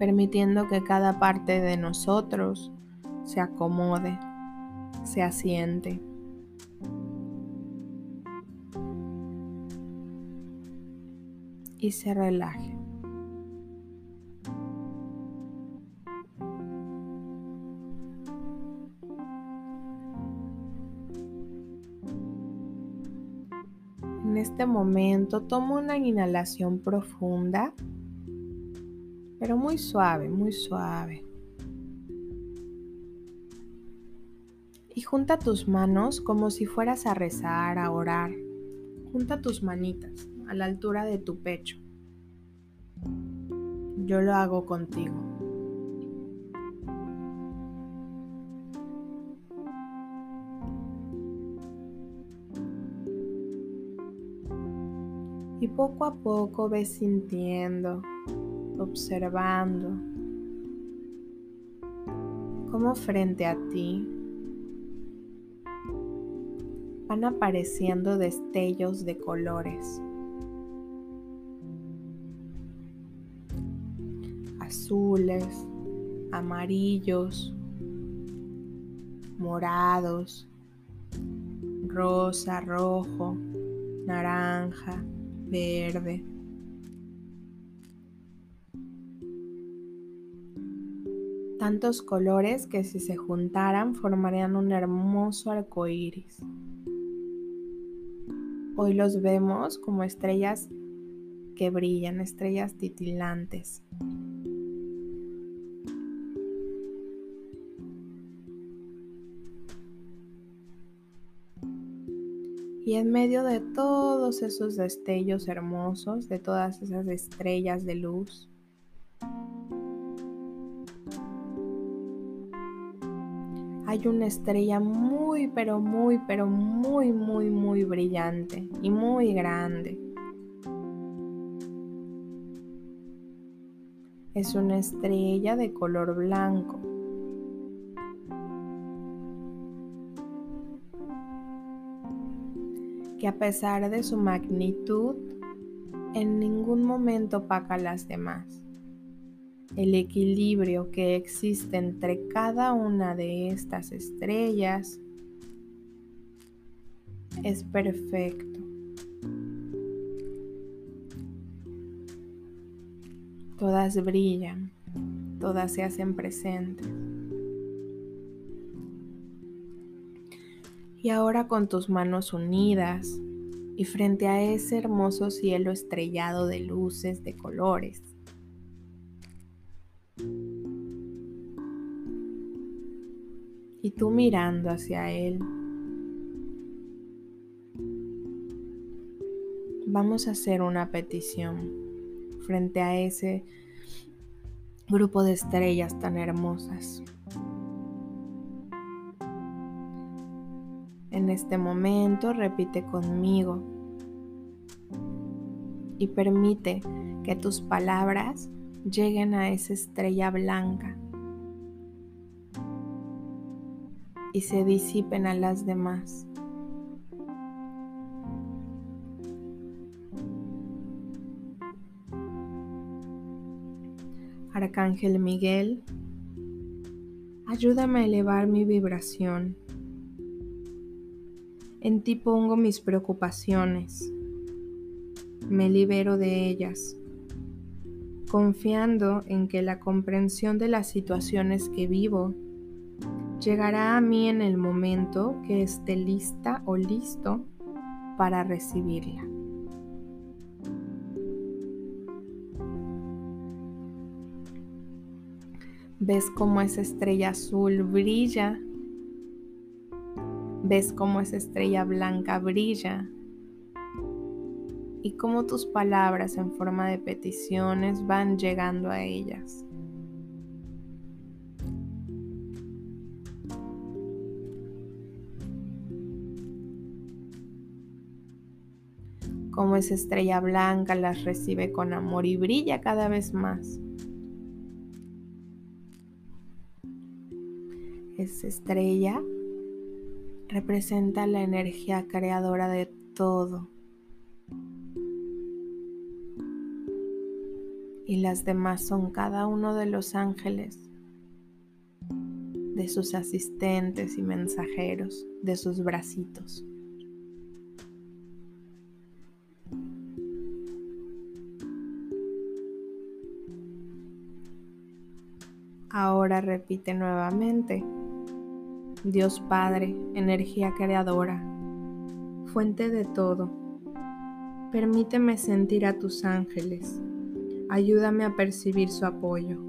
permitiendo que cada parte de nosotros se acomode, se asiente. Y se relaje. En este momento tomo una inhalación profunda, pero muy suave, muy suave. Y junta tus manos como si fueras a rezar, a orar. Junta tus manitas a la altura de tu pecho. Yo lo hago contigo. Y poco a poco ves sintiendo, observando cómo frente a ti van apareciendo destellos de colores. Azules, amarillos, morados, rosa, rojo, naranja, verde. Tantos colores que si se juntaran formarían un hermoso arco iris. Hoy los vemos como estrellas que brillan, estrellas titilantes. En medio de todos esos destellos hermosos, de todas esas estrellas de luz, hay una estrella muy, pero muy, pero muy, muy, muy brillante y muy grande. Es una estrella de color blanco. Que a pesar de su magnitud, en ningún momento opaca a las demás. El equilibrio que existe entre cada una de estas estrellas es perfecto. Todas brillan, todas se hacen presentes. Y ahora con tus manos unidas y frente a ese hermoso cielo estrellado de luces, de colores, y tú mirando hacia él, vamos a hacer una petición frente a ese grupo de estrellas tan hermosas. Este momento repite conmigo y permite que tus palabras lleguen a esa estrella blanca y se disipen a las demás. Arcángel Miguel, ayúdame a elevar mi vibración en ti pongo mis preocupaciones. Me libero de ellas, confiando en que la comprensión de las situaciones que vivo llegará a mí en el momento que esté lista o listo para recibirla. ¿Ves cómo esa estrella azul brilla Ves cómo esa estrella blanca brilla y cómo tus palabras en forma de peticiones van llegando a ellas. Cómo esa estrella blanca las recibe con amor y brilla cada vez más. Esa estrella representa la energía creadora de todo. Y las demás son cada uno de los ángeles, de sus asistentes y mensajeros, de sus bracitos. Ahora repite nuevamente. Dios Padre, energía creadora, fuente de todo. Permíteme sentir a tus ángeles. Ayúdame a percibir su apoyo.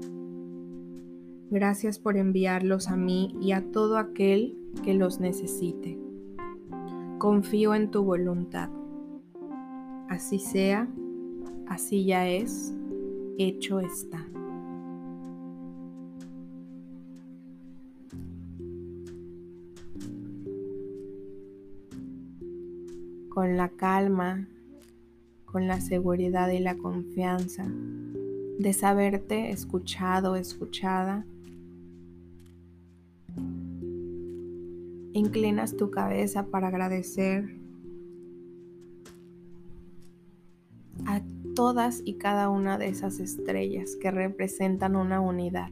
Gracias por enviarlos a mí y a todo aquel que los necesite. Confío en tu voluntad. Así sea, así ya es, hecho está. Con la calma, con la seguridad y la confianza de saberte escuchado, escuchada. Inclinas tu cabeza para agradecer a todas y cada una de esas estrellas que representan una unidad.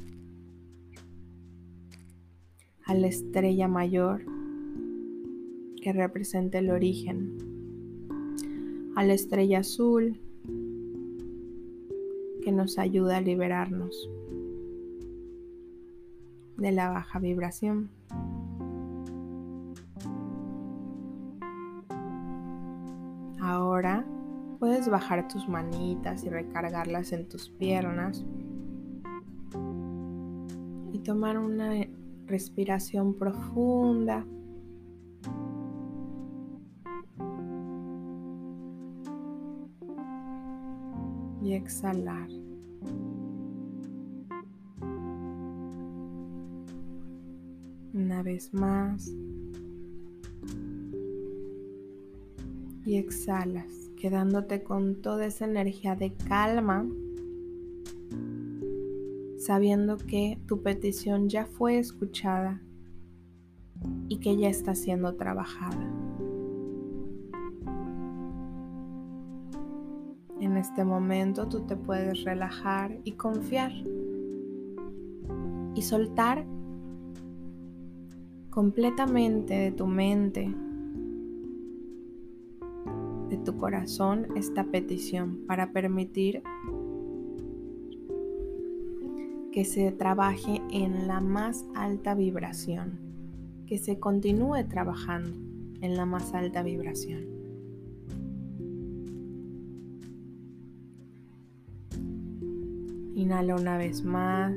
A la estrella mayor que representa el origen a la estrella azul que nos ayuda a liberarnos de la baja vibración. Ahora puedes bajar tus manitas y recargarlas en tus piernas y tomar una respiración profunda y exhalar. Una vez más. Y exhalas, quedándote con toda esa energía de calma, sabiendo que tu petición ya fue escuchada y que ya está siendo trabajada. Este momento tú te puedes relajar y confiar y soltar completamente de tu mente, de tu corazón esta petición para permitir que se trabaje en la más alta vibración, que se continúe trabajando en la más alta vibración. Inhala una vez más.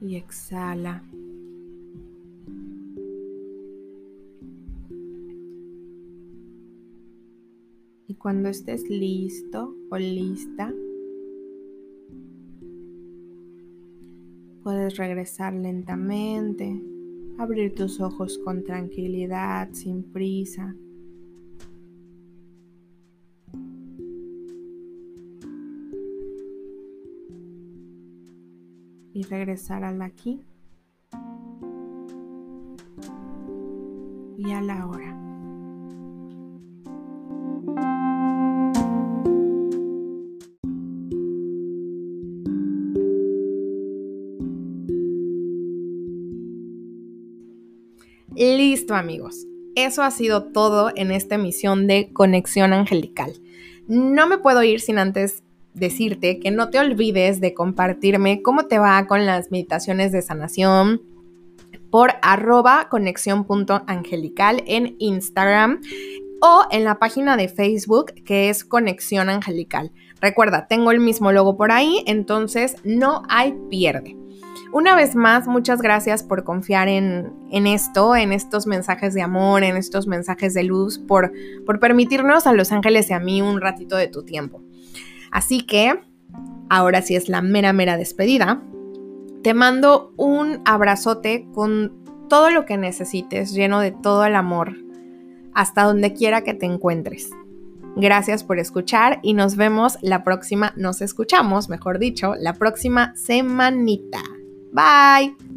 Y exhala. Y cuando estés listo o lista, puedes regresar lentamente, abrir tus ojos con tranquilidad, sin prisa. Regresar al aquí y a la hora. Listo amigos, eso ha sido todo en esta emisión de Conexión Angelical. No me puedo ir sin antes decirte que no te olvides de compartirme cómo te va con las meditaciones de sanación por arroba conexión.angelical en Instagram o en la página de Facebook que es Conexión Angelical. Recuerda, tengo el mismo logo por ahí, entonces no hay pierde. Una vez más, muchas gracias por confiar en, esto, en estos mensajes de amor, en estos mensajes de luz, por, por permitirnos a los ángeles y a mí un ratito de tu tiempo. Así que, ahora sí es la mera, mera despedida. Te mando un abrazote con todo lo que necesites, lleno de todo el amor, hasta donde quiera que te encuentres. Gracias por escuchar y nos vemos la próxima, nos escuchamos, mejor dicho, la próxima semanita. Bye.